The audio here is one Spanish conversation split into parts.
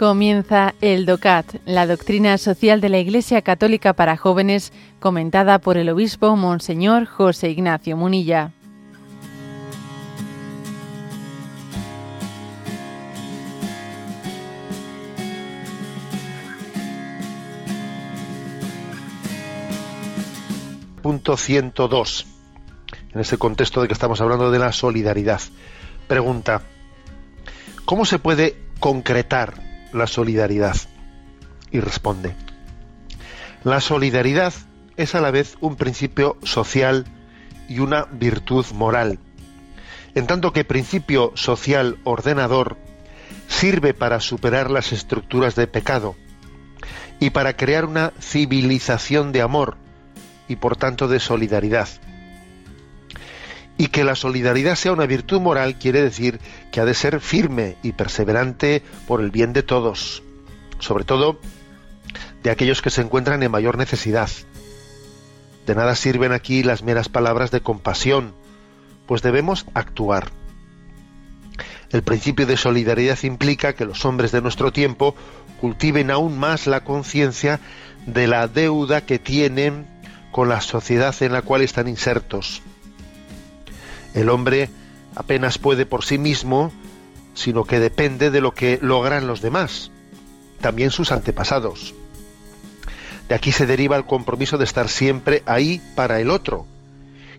Comienza el DOCAT, la doctrina social de la Iglesia Católica para jóvenes, comentada por el obispo Monseñor José Ignacio Munilla. Punto 102. En ese contexto de que estamos hablando de la solidaridad. Pregunta, ¿cómo se puede concretar la solidaridad? Y responde, la solidaridad es a la vez un principio social y una virtud moral. En tanto que principio social ordenador sirve para superar las estructuras de pecado y para crear una civilización de amor y por tanto de solidaridad. Y que la solidaridad sea una virtud moral quiere decir que ha de ser firme y perseverante por el bien de todos, sobre todo de aquellos que se encuentran en mayor necesidad. De nada sirven aquí las meras palabras de compasión, pues debemos actuar. El principio de solidaridad implica que los hombres de nuestro tiempo cultiven aún más la conciencia de la deuda que tienen con la sociedad en la cual están insertos el hombre apenas puede por sí mismo, sino que depende de lo que logran los demás, también sus antepasados. De aquí se deriva el compromiso de estar siempre ahí para el otro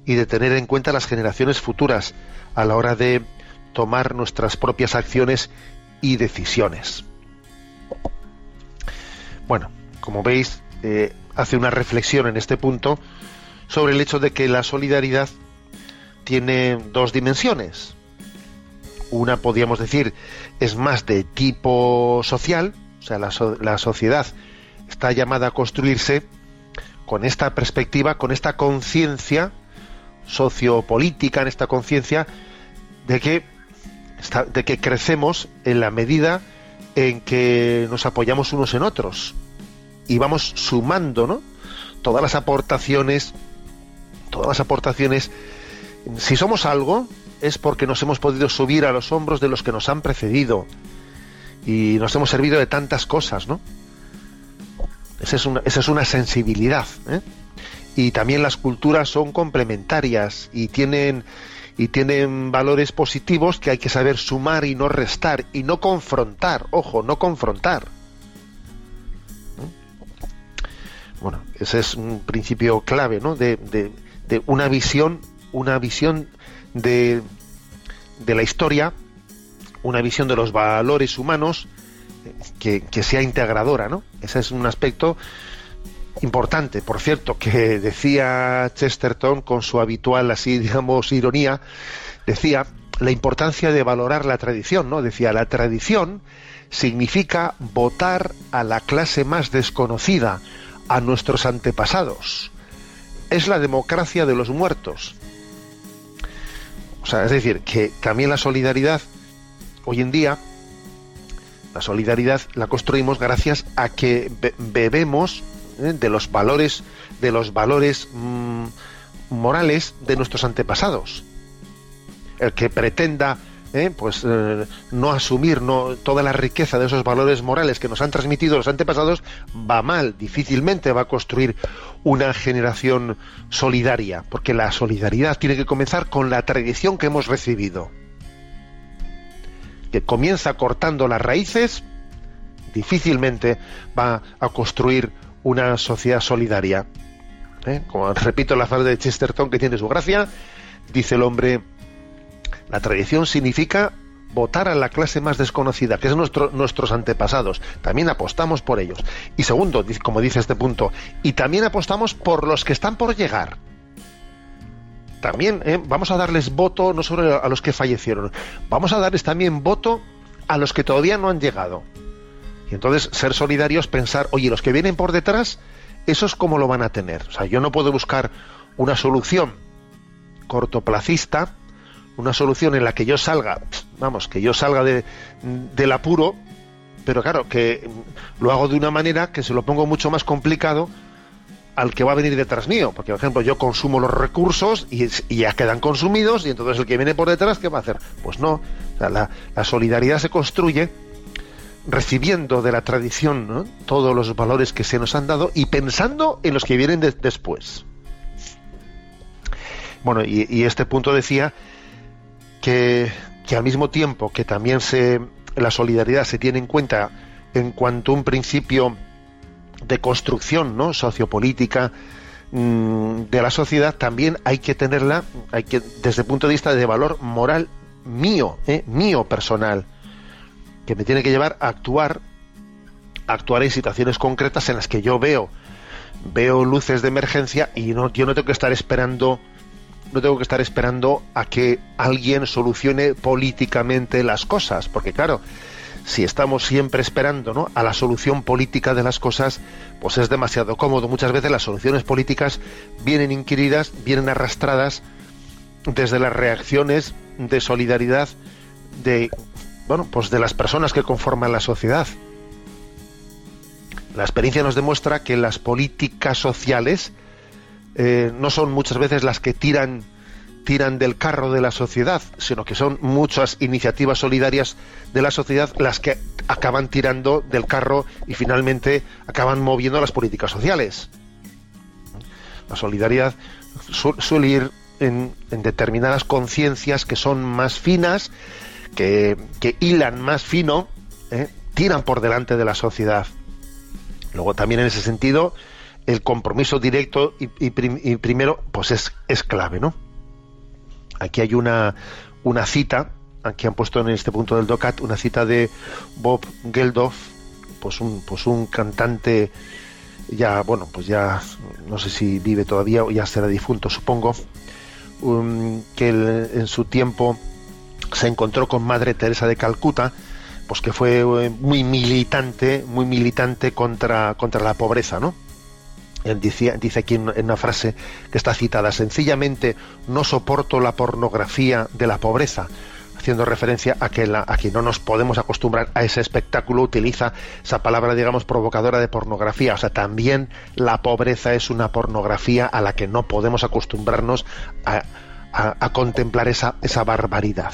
y de tener en cuenta las generaciones futuras a la hora de tomar nuestras propias acciones y decisiones. Bueno, como veis, eh, hace una reflexión en este punto sobre el hecho de que la solidaridad tiene dos dimensiones. Una, podríamos decir, es más de tipo social, o sea, la, sociedad está llamada a construirse con esta perspectiva, con esta conciencia sociopolítica, en esta conciencia de que, de que crecemos en la medida en que nos apoyamos unos en otros y vamos sumando, ¿no? Todas las aportaciones, todas las aportaciones si somos algo, es porque nos hemos podido subir a los hombros de los que nos han precedido y nos hemos servido de tantas cosas, ¿no? Esa es una, esa es una sensibilidad. ¿eh? Y también las culturas son complementarias y tienen, y tienen valores positivos que hay que saber sumar y no restar y no confrontar. Ojo, no confrontar. Bueno, ese es un principio clave, ¿no? de, de una visión una visión de, de la historia, una visión de los valores humanos que, sea integradora, ¿no? Ese es un aspecto importante, por cierto, que decía Chesterton con su habitual, así digamos, ironía, decía la importancia de valorar la tradición, ¿no? Decía, la tradición significa votar a la clase más desconocida, a nuestros antepasados. Es la democracia de los muertos. O sea, es decir, que también la solidaridad, hoy en día, la solidaridad la construimos gracias a que bebemos ¿eh? de los valores, de los valores mm, morales de nuestros antepasados. El que pretenda ¿eh? pues eh, no asumir no, toda la riqueza de esos valores morales que nos han transmitido los antepasados va mal, difícilmente va a construir una generación solidaria, porque la solidaridad tiene que comenzar con la tradición que hemos recibido. Que comienza cortando las raíces, difícilmente va a construir una sociedad solidaria. ¿eh? Como repito la frase de Chesterton que tiene su gracia, dice el hombre la tradición significa votar a la clase más desconocida, que es nuestro, nuestros antepasados. También apostamos por ellos. Y segundo, como dice este punto, y también apostamos por los que están por llegar. También ¿eh? vamos a darles voto no solo a los que fallecieron, vamos a darles también voto a los que todavía no han llegado. Y entonces ser solidarios, pensar, oye, los que vienen por detrás, esos cómo lo van a tener. O sea, yo no puedo buscar una solución cortoplacista una solución en la que yo salga, vamos, que yo salga de, del apuro, pero claro, que lo hago de una manera que se lo pongo mucho más complicado al que va a venir detrás mío, porque por ejemplo yo consumo los recursos y, ya quedan consumidos y entonces el que viene por detrás, ¿qué va a hacer? Pues no, la, solidaridad se construye recibiendo de la tradición todos los valores que se nos han dado y pensando en los que vienen después. Bueno, y, este punto decía que, al mismo tiempo que también se, la solidaridad se tiene en cuenta en cuanto a un principio de construcción ¿no? sociopolítica mm, de la sociedad, también hay que tenerla hay que, desde el punto de vista de valor moral mío, ¿eh? mío personal, que me tiene que llevar a actuar, a actuar en situaciones concretas en las que yo veo, veo luces de emergencia y no, yo no tengo que estar esperando, no tengo que estar esperando a que alguien solucione políticamente las cosas, porque claro, si estamos siempre esperando ¿no? a la solución política de las cosas, pues es demasiado cómodo. Muchas veces las soluciones políticas vienen inquiridas, vienen arrastradas desde las reacciones de solidaridad de bueno, pues de las personas que conforman la sociedad. La experiencia nos demuestra que las políticas sociales eh, no son muchas veces las que tiran tiran del carro de la sociedad, sino que son muchas iniciativas solidarias de la sociedad las que acaban tirando del carro y finalmente acaban moviendo las políticas sociales. La solidaridad suele ir en, determinadas conciencias que son más finas, que, hilan más fino, ¿eh? tiran por delante de la sociedad. Luego también en ese sentido el compromiso directo y, primero pues es, clave, ¿no? Aquí hay una, una cita, aquí han puesto en este punto del DOCAT una cita de Bob Geldof, pues un, pues un cantante ya, bueno, pues ya no sé si vive todavía o ya será difunto, supongo, que en su tiempo se encontró con Madre Teresa de Calcuta, pues que fue eh, muy militante, muy militante contra, contra la pobreza, ¿no? Dice, dice aquí en una frase que está citada, sencillamente no soporto la pornografía de la pobreza, haciendo referencia a que, a no nos podemos acostumbrar a ese espectáculo, utiliza esa palabra, digamos, provocadora de pornografía. O sea, también la pobreza es una pornografía a la que no podemos acostumbrarnos a, a contemplar esa, esa barbaridad.